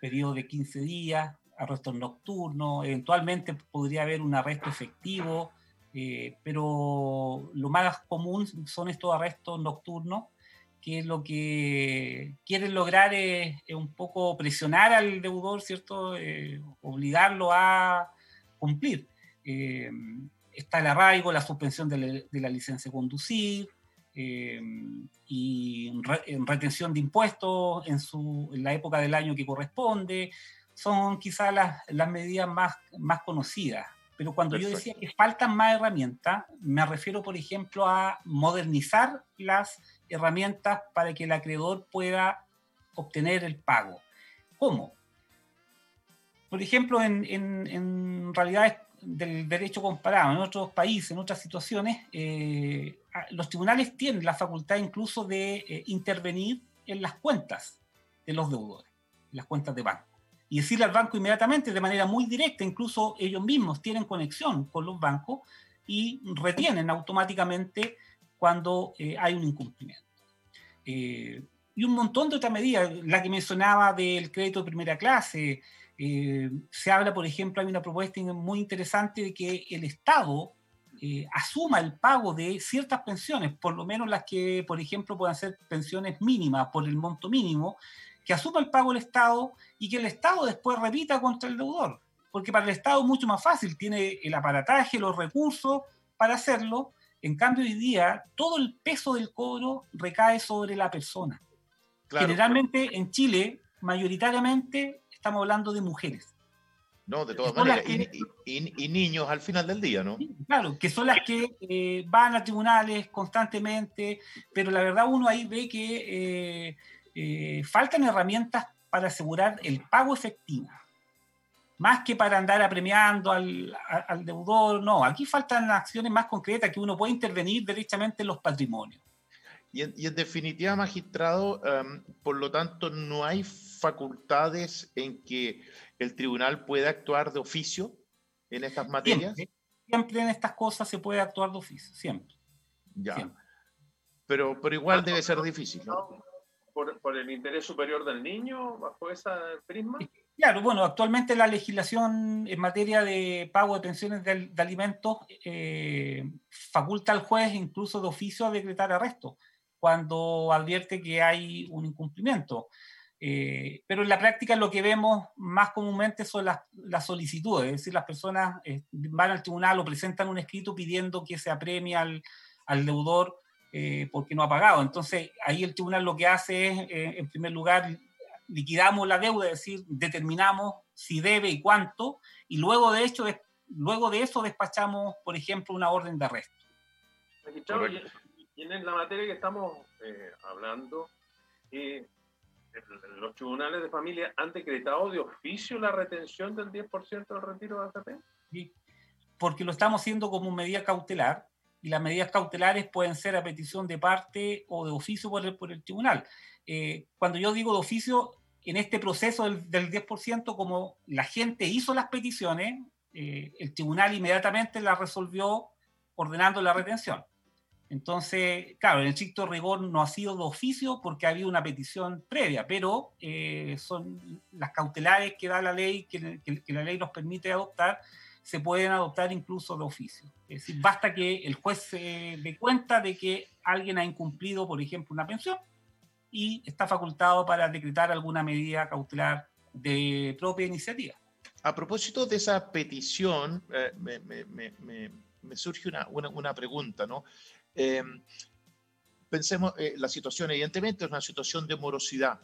periodo de 15 días, arrestos nocturnos, eventualmente podría haber un arresto efectivo, eh, pero lo más común son estos arrestos nocturnos, que es lo que quieren lograr es, un poco presionar al deudor, ¿cierto? Eh, obligarlo a cumplir. Eh, está el arraigo, la suspensión de la, licencia de conducir eh, y en retención de impuestos en, su, en la época del año que corresponde. Son quizás las, las medidas más, más conocidas. Pero cuando yo decía que faltan más herramientas, me refiero, por ejemplo, a modernizar las herramientas para que el acreedor pueda obtener el pago. ¿Cómo? Por ejemplo, en, en, en del derecho comparado en otros países, en otras situaciones, eh, los tribunales tienen la facultad incluso de eh, intervenir en las cuentas de los deudores, en las cuentas de banco. Y decirle al banco inmediatamente, de manera muy directa, incluso ellos mismos tienen conexión con los bancos y retienen automáticamente cuando eh, hay un incumplimiento. y un montón de otras medidas, la que mencionaba del crédito de primera clase, eh, se habla, por ejemplo, hay una propuesta muy interesante de que el Estado eh, asuma el pago de ciertas pensiones, por lo menos las que, por ejemplo, puedan ser pensiones mínimas por el monto mínimo, que asuma el pago el Estado y que el Estado después repita contra el deudor. Porque para el Estado es mucho más fácil, tiene el aparataje, los recursos para hacerlo. En cambio, hoy día todo el peso del cobro recae sobre la persona. Generalmente en Chile, mayoritariamente estamos hablando de mujeres. No, de todas maneras, y, niños al final del día, ¿no? Claro, que son las que eh, van a tribunales constantemente, pero la verdad uno ahí ve que eh, eh, faltan herramientas para asegurar el pago efectivo. más que para andar apremiando al, al, deudor, no, aquí faltan acciones más concretas que uno puede intervenir derechamente en los patrimonios. Y en, definitiva, magistrado, em, por lo tanto, no hay facultades en que el tribunal pueda actuar de oficio en estas materias. Siempre, en estas cosas se puede actuar de oficio, siempre. Ya. Pero, pero igual debe ser difícil, ¿no? Por, por, el interés superior del niño, bajo esa prisma. Claro, bueno, actualmente la legislación en materia de pago de pensiones de, alimentos eh, faculta al juez incluso de oficio a decretar arresto cuando advierte que hay un incumplimiento. Eh, pero en la práctica lo que vemos más comúnmente son las, solicitudes, es decir, las personas eh, van al tribunal o presentan un escrito pidiendo que se apremie al, deudor porque no ha pagado. Entonces ahí el tribunal lo que hace es, en primer lugar, liquidamos la deuda, es decir, determinamos si debe y cuánto, y luego de, hecho, luego de eso despachamos, por ejemplo, una orden de arresto. y en la materia que estamos eh, hablando, eh, los tribunales de familia han decretado de oficio la retención del 10% del retiro de AFP. Sí, porque lo estamos haciendo como medida cautelar y las medidas cautelares pueden ser a petición de parte o de oficio por el, tribunal. Eh, cuando yo digo de oficio, en este proceso del, del 10%, como la gente hizo las peticiones, eh, el tribunal inmediatamente las resolvió ordenando la retención. Entonces, claro, el estricto rigor no ha sido de oficio porque había una petición previa, pero eh, son las cautelares que da la ley, que, la ley nos permite adoptar, se pueden adoptar incluso de oficio. Es decir, basta que el juez se dé cuenta de que alguien ha incumplido, por ejemplo, una pensión, y está facultado para decretar alguna medida cautelar de propia iniciativa. A propósito de esa petición, eh, me, surge una, una, pregunta, ¿no? Em, pensemos, eh, la situación evidentemente es una situación de morosidad.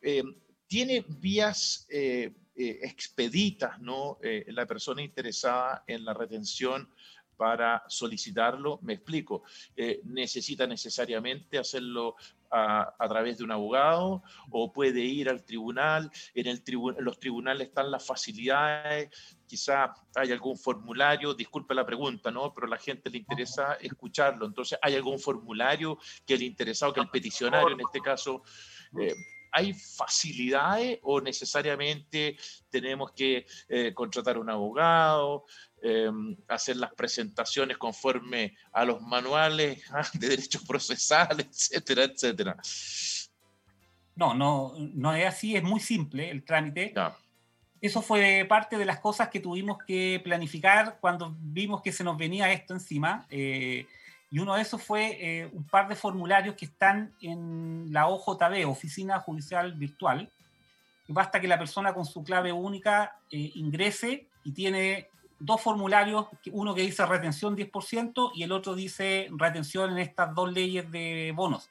Em, ¿Tiene vías eh, expeditas, ¿no? la persona interesada en la retención para solicitarlo, me explico, necesita necesariamente hacerlo a, través de un abogado o puede ir al tribunal. En, los tribunales están las facilidades, quizá hay algún formulario, disculpe la pregunta, ¿no? Pero a la gente le interesa escucharlo. Entonces, ¿hay algún formulario que el interesado, que el peticionario en este caso... Eh, ¿Hay facilidades o necesariamente tenemos que eh, contratar un abogado? Em, hacer las presentaciones conforme a los manuales *laughs* ah, de derechos procesales, etcétera, etcétera. No, no, no es así, es muy simple el trámite. Eso fue parte de las cosas que tuvimos que planificar cuando vimos que se nos venía esto encima. Eh, y uno de esos fue eh, un par de formularios que están en la OJB, Oficina Judicial Virtual. Basta que la persona con su clave única eh, ingrese y tiene dos formularios, uno que dice retención 10% y el otro dice retención en estas dos leyes de bonos.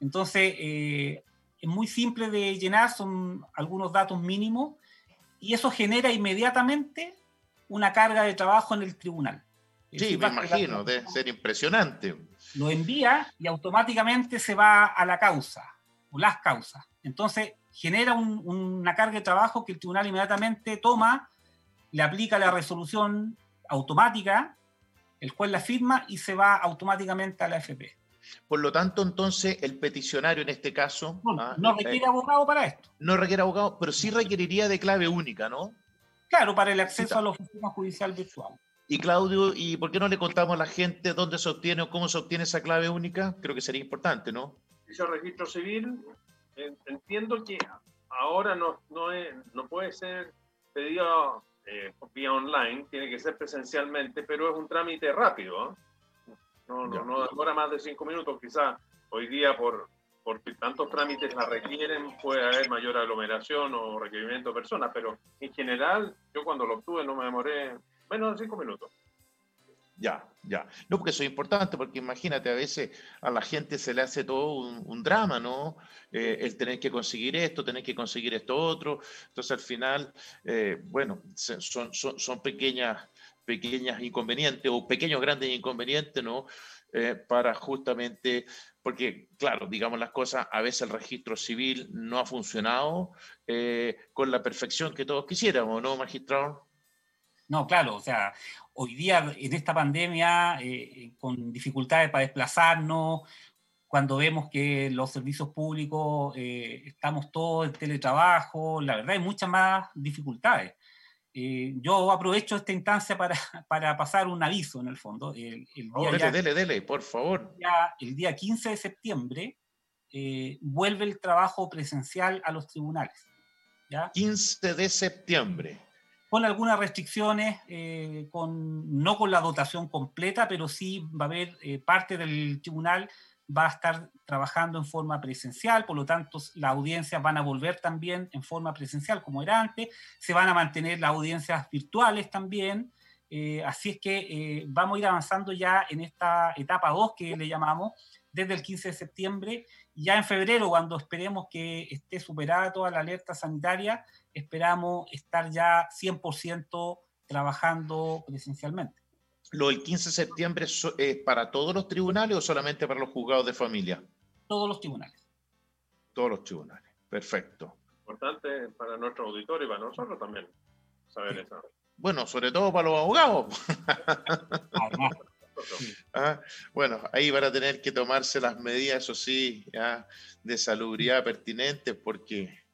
Entonces, es muy simple de llenar, son algunos datos mínimos y eso genera inmediatamente una carga de trabajo en el tribunal. Sí, me imagino, debe ser impresionante. Lo envía y automáticamente se va a la causa o las causas. Entonces, genera una carga de trabajo que el tribunal inmediatamente toma le aplica la resolución automática, el juez la firma y se va automáticamente a la FP. Por lo tanto, entonces, el peticionario en este caso... No, ah, eh, requiere abogado para esto. No requiere abogado, pero sí requeriría de clave única, ¿no? Claro, para el acceso a la oficina judicial virtual. Y Claudio, ¿y por qué no le contamos a la gente dónde se obtiene o cómo se obtiene esa clave única? Creo que sería importante, ¿no? Ese registro civil, entiendo que ahora no, no, no puede ser pedido eh, vía online, tiene que ser presencialmente, pero es un trámite rápido. ¿eh? No, no, no, demora más de cinco minutos, quizás hoy día por, por tantos trámites la requieren, puede haber mayor aglomeración o requerimiento de personas, pero en general yo cuando lo obtuve no me demoré menos de cinco minutos. Ya, ya. No, porque eso es importante, porque imagínate, a veces a la gente se le hace todo un, drama, ¿no? Eh, el tener que conseguir esto, tener que conseguir esto otro. Entonces, al final, eh, bueno, son, son, son, pequeñas, pequeñas inconvenientes o pequeños grandes inconvenientes, ¿no? Eh, para justamente porque, claro, digamos las cosas, a veces el registro civil no ha funcionado eh, con la perfección que todos quisiéramos, ¿no, magistrado? No, claro, o sea, hoy día en esta pandemia, eh, con dificultades para desplazarnos, cuando vemos que los servicios públicos eh, estamos todos en teletrabajo, la verdad hay muchas más dificultades. Eh, yo aprovecho esta instancia para, *laughs* para, pasar un aviso en el fondo. El, día oh, dele, dele, dele, por favor. el día 15 de septiembre vuelve el trabajo presencial a los tribunales. ¿ya? 15 de septiembre con algunas restricciones, eh, con, no con la dotación completa, pero sí va a haber eh, parte del tribunal va a estar trabajando en forma presencial, por lo tanto las audiencias van a volver también en forma presencial como era antes, se van a mantener las audiencias virtuales también, eh, así es que vamos a ir avanzando ya en esta etapa 2 que le llamamos desde el 15 de septiembre, ya en febrero cuando esperemos que esté superada toda la alerta sanitaria, esperamos estar ya 100% trabajando presencialmente. ¿Lo del 15 de septiembre es para todos los tribunales o solamente para los juzgados de familia? Todos los tribunales. Todos los tribunales, perfecto. Importante para nuestro auditorio y para nosotros también saber eso. Bueno, sobre todo para los abogados. *laughs* *laughs* Ah, bueno, ahí van a tener que tomarse las medidas, eso sí, de salubridad pertinentes, porque,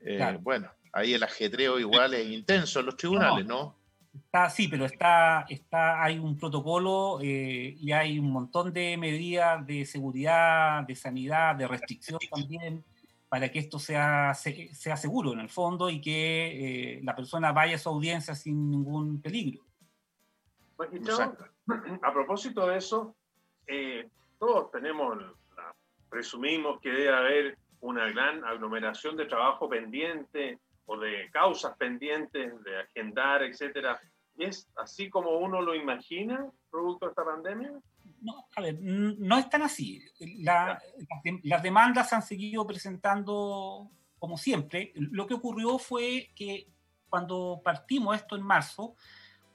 eh, bueno, ahí el ajetreo igual es intenso en los tribunales, ¿no? Está, sí, pero está, está, hay un protocolo eh, y hay un montón de medidas de seguridad, de sanidad, de restricción también, para que esto sea, sea seguro en el fondo y que eh, la persona vaya a su audiencia sin ningún peligro. *clears throat* a propósito de eso, eh, todos tenemos, presumimos que debe haber una gran aglomeración de trabajo pendiente o de causas pendientes de agendar, etcétera, ¿es así como uno lo imagina producto de esta pandemia? No, a ver, no es tan así. las demandas se han seguido presentando como siempre. Lo que ocurrió fue que cuando partimos esto en marzo,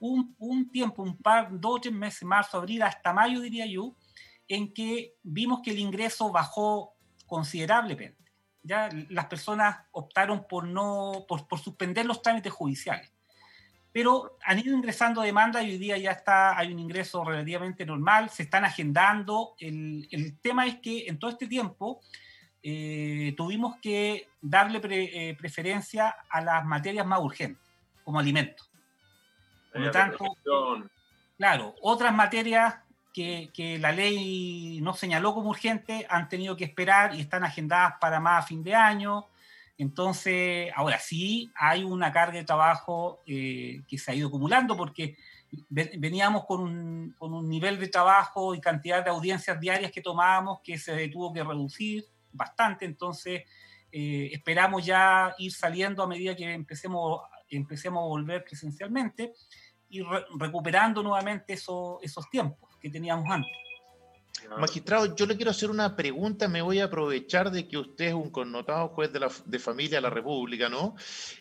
un, un tiempo, un par, dos o tres meses, marzo, abril, hasta mayo diría yo, en que vimos que el ingreso bajó considerablemente ya las personas optaron por, no, por, por, suspender los trámites judiciales. Pero han ido ingresando demandas y hoy día ya está, hay un ingreso relativamente normal, se están agendando. El, el tema es que en todo este tiempo eh, tuvimos que darle eh, preferencia a las materias más urgentes, como alimentos. Por lo tanto, claro, otras materias que, la ley no señaló como urgente han tenido que esperar y están agendadas para más a fin de año. Entonces, ahora sí hay una carga de trabajo eh, que se ha ido acumulando porque veníamos con un, con un, nivel de trabajo y cantidad de audiencias diarias que tomábamos que se tuvo que reducir bastante. Entonces, eh, esperamos ya ir saliendo a medida que empecemos, empecemos a volver presencialmente y recuperando nuevamente esos tiempos que teníamos antes. Magistrado, yo le quiero hacer una pregunta, me voy a aprovechar de que usted es un connotado juez de, la, de familia de la República, ¿no?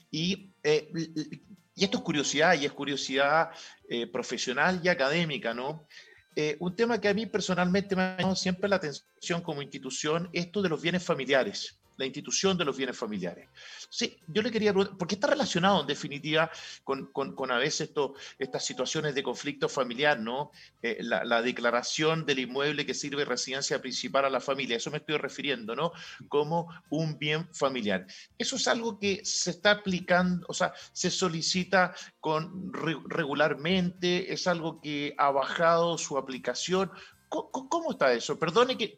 Y, eh, y esto es curiosidad, y es curiosidad eh, profesional y académica, ¿no? Eh, un tema que a mí personalmente me ha llamado siempre la atención como institución, esto de los bienes familiares la institución de los bienes familiares. Sí, yo le quería preguntar, porque está relacionado en definitiva con, con, a veces estas situaciones de conflicto familiar, ¿no? Eh, la, declaración del inmueble que sirve de residencia principal a la familia, eso me estoy refiriendo, ¿no? Como un bien familiar. Eso es algo que se está aplicando, o sea, se solicita con, regularmente, es algo que ha bajado su aplicación. ¿Cómo, está eso? Perdone que,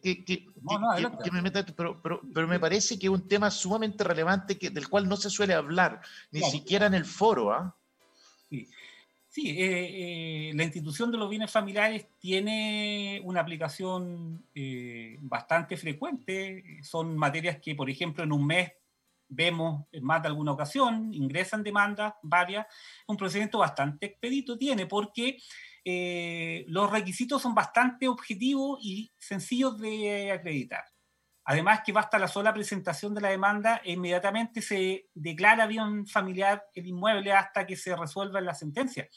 me meta, pero, pero, me parece que es un tema sumamente relevante que, del cual no se suele hablar, ni siquiera en el foro. ¿ah? Sí, eh, eh, la institución de los bienes familiares tiene una aplicación eh, bastante frecuente. Son materias que, por ejemplo, en un mes vemos en más de alguna ocasión, ingresan demandas varias. Un procedimiento bastante expedito tiene porque eh, los requisitos son bastante objetivos y sencillos de acreditar. Además que basta la sola presentación de la demanda e inmediatamente se declara bien familiar el inmueble hasta que se resuelva la sentencia.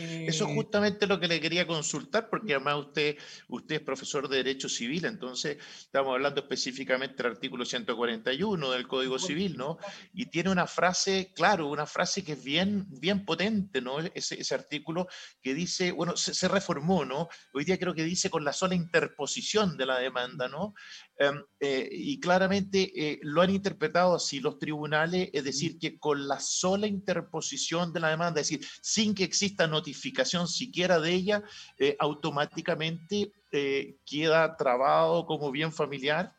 Eso es justamente lo que le quería consultar, porque además usted, usted es profesor de Derecho Civil, entonces estamos hablando específicamente del artículo 141 del Código Civil, ¿no? Y tiene una frase, claro, una frase que es bien, bien potente, ¿no? Ese, ese artículo que dice, bueno, se, se, reformó, ¿no? Hoy día creo que dice con la sola interposición de la demanda, ¿no? Em, eh, y claramente eh, lo han interpretado así los tribunales, es decir, que con la sola interposición de la demanda, es decir, sin que exista notificación siquiera de ella, eh, automáticamente queda trabado como bien familiar.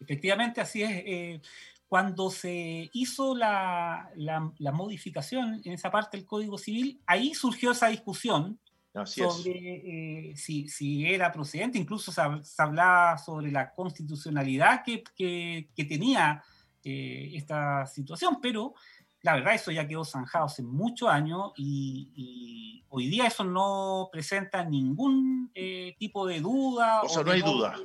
Efectivamente, así es. cuando se hizo la, la, la modificación en esa parte del Código Civil, ahí surgió esa discusión sobre eh, si, si, era procedente, incluso se, hablaba sobre la constitucionalidad que, que, tenía eh, esta situación, pero la verdad eso ya quedó zanjado hace muchos años y, hoy día eso no presenta ningún eh, tipo de duda. O sea, no hay doble, duda.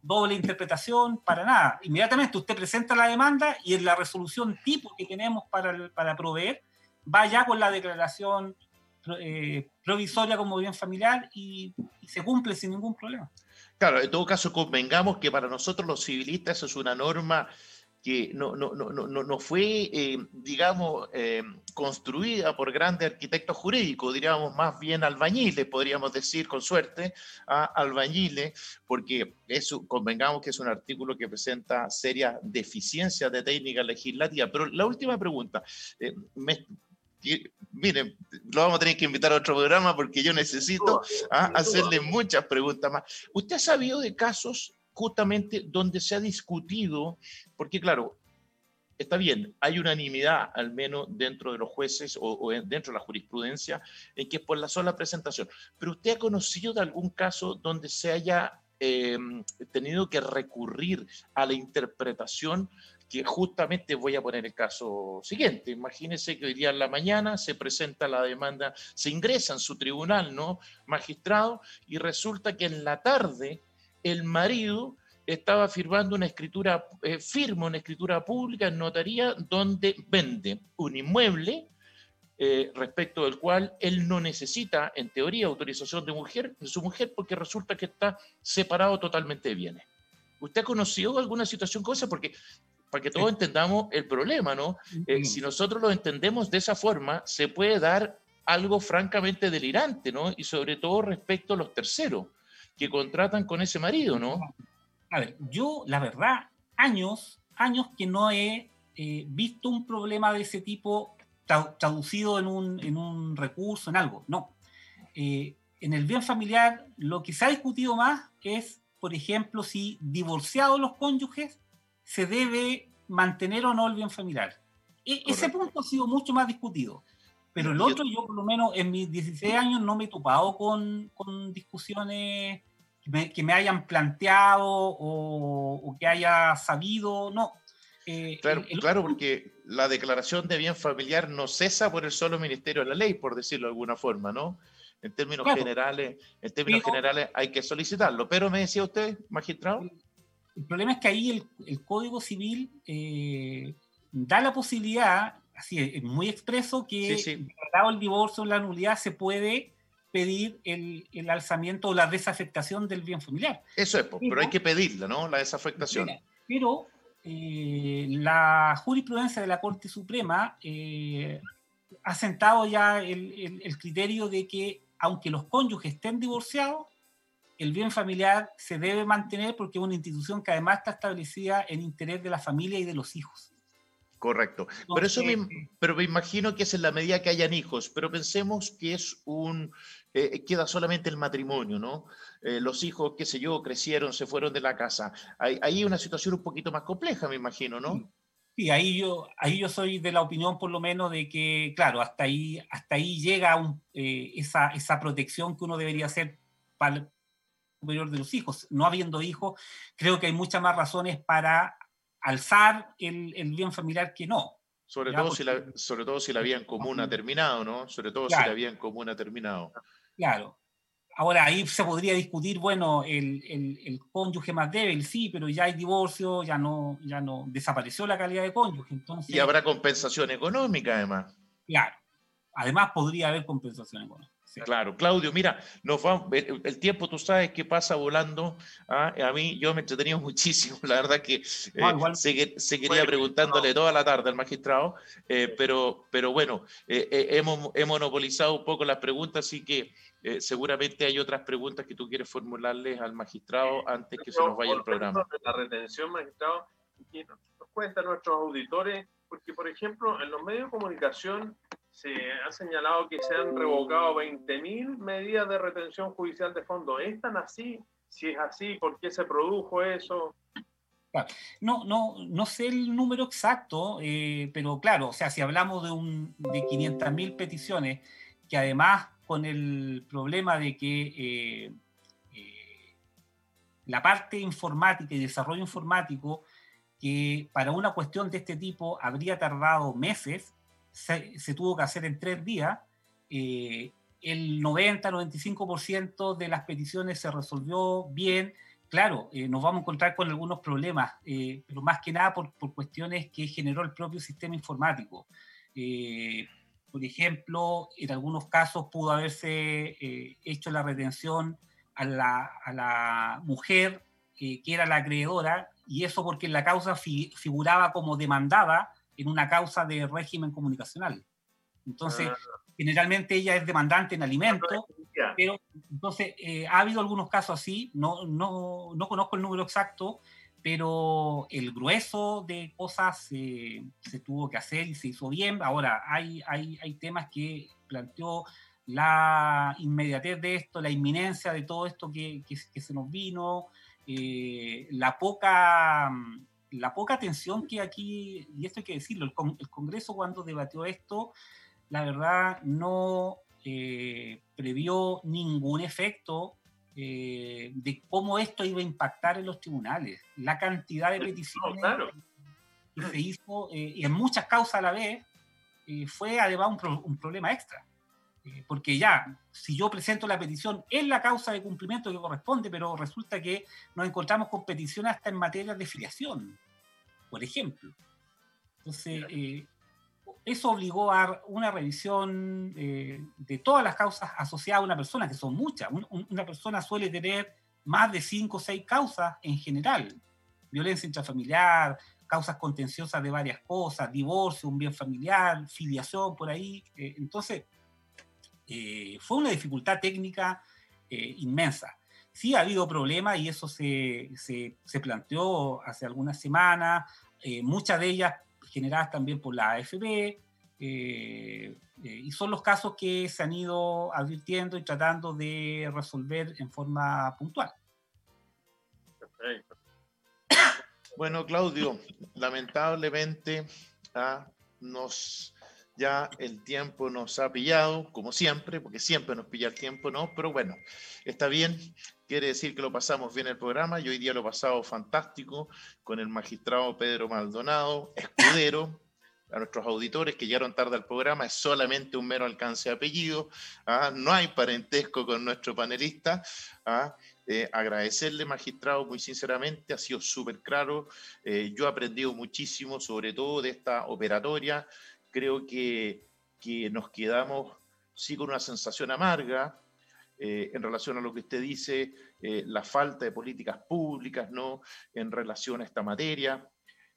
Doble interpretación, para nada. Inmediatamente usted presenta la demanda y en la resolución tipo que tenemos para, para proveer, va ya con la declaración eh, provisoria como bien familiar y, se cumple sin ningún problema. Claro, en todo caso, convengamos que para nosotros los civilistas es una norma que no, no, no, no, no fue, eh, digamos, eh, construida por grandes arquitectos jurídicos, diríamos más bien albañiles, podríamos decir con suerte, a albañiles, porque eso, convengamos que es un artículo que presenta serias deficiencias de técnica legislativa. Pero la última pregunta, me, miren, lo vamos a tener que invitar a otro programa porque yo necesito ¿ah? hacerle muchas preguntas más. ¿Usted ha sabido de casos justamente donde se ha discutido, porque claro, está bien, hay unanimidad al menos dentro de los jueces o, dentro de la jurisprudencia en que es por la sola presentación, pero usted ha conocido de algún caso donde se haya em, tenido que recurrir a la interpretación que justamente voy a poner el caso siguiente. Imagínense que hoy día en la mañana se presenta la demanda, se ingresa en su tribunal, ¿no? Magistrado, y resulta que en la tarde el marido estaba firmando una escritura, eh, firma una escritura pública en notaría donde vende un inmueble eh, respecto del cual él no necesita, en teoría, autorización de, de su mujer porque resulta que está separado totalmente de bienes. ¿Usted ha conocido alguna situación como esa? Porque para que todos entendamos el problema, ¿no? Eh, si nosotros lo entendemos de esa forma, se puede dar algo francamente delirante, ¿no? Y sobre todo respecto a los terceros que contratan con ese marido, ¿no? A ver, yo, la verdad, años, años que no he eh, visto un problema de ese tipo traducido en un, en un recurso, en algo, no. Eh, en el bien familiar, lo que se ha discutido más es, por ejemplo, si divorciados los cónyuges, se debe mantener o no el bien familiar. E, ese punto ha sido mucho más discutido. Pero el otro, yo por lo menos en mis 16 años no me he topado con, con discusiones que me, hayan planteado o, que haya sabido, no. Eh, claro, claro, porque la declaración de bien familiar no cesa por el solo Ministerio de la Ley, por decirlo de alguna forma, ¿no? En términos generales, en términos generales hay que solicitarlo. Pero me decía usted, magistrado. El problema es que ahí el, Código Civil eh, da la posibilidad, así es, muy expreso, que sí, dado el divorcio o la nulidad se puede pedir el, alzamiento o la desafectación del bien familiar. Eso es, pero, hay que pedirla, ¿no? La desafectación. pero eh, la jurisprudencia de la Corte Suprema eh, ha sentado ya el criterio de que aunque los cónyuges estén divorciados, el bien familiar se debe mantener porque es una institución que además está establecida en interés de la familia y de los hijos. Correcto. pero eso me, pero me imagino que es en la medida que hayan hijos, pero pensemos que es un, eh, queda solamente el matrimonio, ¿no? Eh, los hijos, qué sé yo, crecieron, se fueron de la casa. Ahí hay una situación un poquito más compleja, me imagino, ¿no? Sí, ahí yo, ahí yo soy de la opinión por lo menos de que, claro, hasta ahí, hasta ahí llega eh, esa, esa protección que uno debería hacer para, superior de los hijos. No habiendo hijos, creo que hay muchas más razones para alzar el, el bien familiar que no. Sobre todo, si la, sobre todo si la vida en común ha terminado, ¿no? Sobre todo si la vida en común ha terminado. Claro. Ahora, ahí se podría discutir, bueno, el, el, el, cónyuge más débil, sí, pero ya hay divorcio, ya no, ya no desapareció la calidad de cónyuge. Entonces, y habrá compensación económica, además. Claro. además podría haber compensación económica. Claro, Claudio, mira, nos va, el tiempo tú sabes que pasa volando. ¿ah? A mí yo me he entretenido *laughs* muchísimo, la verdad que eh, seguiría preguntándole toda la tarde al magistrado, eh, pero, pero bueno, eh, hemos, hemos monopolizado un poco las preguntas, así que seguramente hay otras preguntas que tú quieres formularles al magistrado antes que se nos vaya el programa. La retención, magistrado, que nos cuentan nuestros auditores, porque por ejemplo en los medios de comunicación se ha señalado que se han revocado 20.000 medidas de retención judicial de fondo. ¿Es tan así? Si es así, ¿por qué se produjo eso? No, no, no sé el número exacto, eh, pero claro, o sea, si hablamos de, un, de 500.000 peticiones, que además con el problema de que eh, eh, la parte informática y desarrollo informático, que para una cuestión de este tipo habría tardado meses, se, tuvo que hacer en tres días. Eh, el 90-95% de las peticiones se resolvió bien. Claro, eh, nos vamos a encontrar con algunos problemas, eh, pero más que nada por, por, cuestiones que generó el propio sistema informático. por ejemplo, en algunos casos pudo haberse hecho la retención a la, a la mujer que era la acreedora, y eso porque en la causa figuraba como demandada en una causa de régimen comunicacional. Entonces, ah. generalmente ella es demandante en alimentos, pero entonces eh, ha habido algunos casos así, no, no, no, conozco el número exacto, pero el grueso de cosas se tuvo que hacer y se hizo bien. Ahora, hay, hay, hay temas que planteó la inmediatez de esto, la inminencia de todo esto que, que, se nos vino, eh, la poca la poca atención que aquí, y esto hay que decirlo, el, Congreso cuando debatió esto, la verdad no eh, previó ningún efecto eh, de cómo esto iba a impactar en los tribunales. La cantidad de peticiones que se hizo, eh, y en muchas causas a la vez, fue además un, un problema extra. porque ya, si yo presento la petición en la causa de cumplimiento que corresponde, pero resulta que nos encontramos con peticiones hasta en materia de filiación por ejemplo. Entonces, eh, eso obligó a una revisión eh, de todas las causas asociadas a una persona, que son muchas. una persona suele tener más de cinco o seis causas en general. Violencia intrafamiliar, causas contenciosas de varias cosas, divorcio, un bien familiar, filiación por ahí. Eh, entonces, fue una dificultad técnica inmensa. Sí ha habido problemas y eso se, se, planteó hace algunas semanas, eh, muchas de ellas generadas también por la AFP, eh, eh, y son los casos que se han ido advirtiendo y tratando de resolver en forma puntual. Bueno, Claudio, lamentablemente ah, nos ya el tiempo nos ha pillado, como siempre, porque siempre nos pilla el tiempo, ¿no? Pero bueno, está bien, quiere decir que lo pasamos bien el programa, y hoy día lo he pasado fantástico con el magistrado Pedro Maldonado, escudero, a nuestros auditores que llegaron tarde al programa, es solamente un mero alcance de apellido, ¿ah? no hay parentesco con nuestro panelista. ¿ah? Eh, agradecerle, magistrado, muy sinceramente, ha sido súper claro. Eh, yo he aprendido muchísimo, sobre todo de esta operatoria creo que, nos quedamos sí con una sensación amarga eh, en relación a lo que usted dice, eh, la falta de políticas públicas ¿no? en relación a esta materia.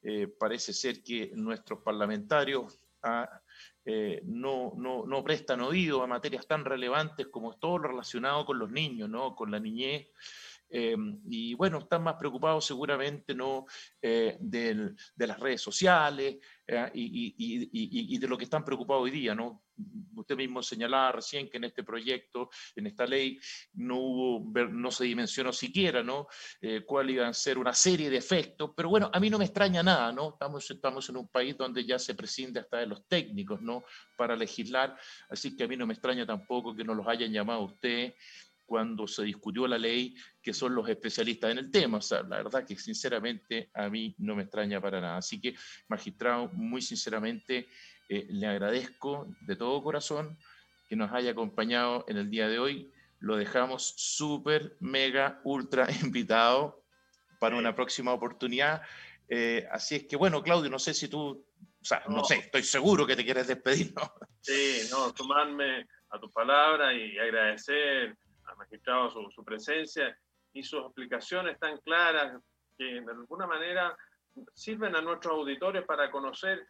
Eh, parece ser que nuestros parlamentarios ah, no, no, no, prestan oído a materias tan relevantes como todo lo relacionado con los niños, ¿no? con la niñez. Em, y bueno, están más preocupados seguramente ¿no? Eh, de las redes sociales eh, y, de lo que están preocupados hoy día. ¿no? Usted mismo señalaba recién que en este proyecto, en esta ley, no, hubo, no se dimensionó siquiera ¿no? Eh, cuál iban a ser una serie de efectos, pero bueno, a mí no me extraña nada, ¿no? Estamos, estamos en un país donde ya se prescinde hasta de los técnicos ¿no? para legislar, así que a mí no me extraña tampoco que nos los hayan llamado ustedes cuando se discutió la ley, que son los especialistas en el tema. O sea, la verdad que sinceramente a mí no me extraña para nada. Así que, magistrado, muy sinceramente eh, le agradezco de todo corazón que nos haya acompañado en el día de hoy. Lo dejamos súper, mega, ultra *laughs* invitado para una próxima oportunidad. Eh, así es que, bueno, Claudio, no sé si tú O sea, no, sé, estoy seguro que te quieres despedir, ¿no? Sí, no, sumarme a tu palabra y agradecer magistrado su, su presencia y sus explicaciones tan claras que de alguna manera sirven a nuestros auditores para conocer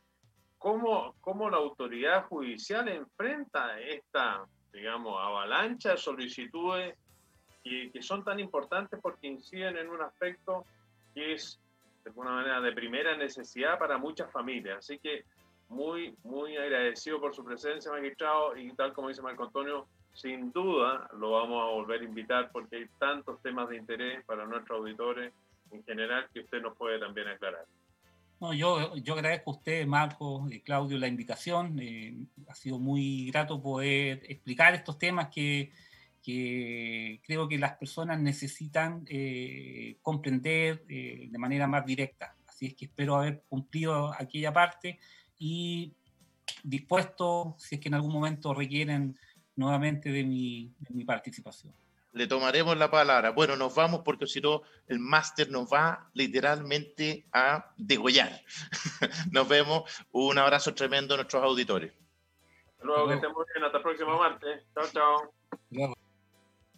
cómo, cómo la autoridad judicial enfrenta esta, digamos, avalancha de solicitudes que, que son tan importantes porque inciden en un aspecto que es de alguna manera de primera necesidad para muchas familias. Así que muy, muy agradecido por su presencia, magistrado, y tal como dice Marco Antonio, sin duda lo vamos a volver a invitar porque hay tantos temas de interés para nuestros auditores en general que usted nos puede también aclarar. No, yo, yo agradezco a usted, Marco y Claudio, la invitación. Eh, ha sido muy grato poder explicar estos temas que, que creo que las personas necesitan eh, comprender eh, de manera más directa. Así es que espero haber cumplido aquella parte y dispuesto, si es que en algún momento requieren nuevamente de mi, de mi participación. Le tomaremos la palabra. Bueno, nos vamos porque si no, el máster nos va literalmente a degollar. *laughs* nos vemos. Un abrazo tremendo a nuestros auditores. Hasta luego, que estén muy bien. Hasta el próximo martes. Chao, chao.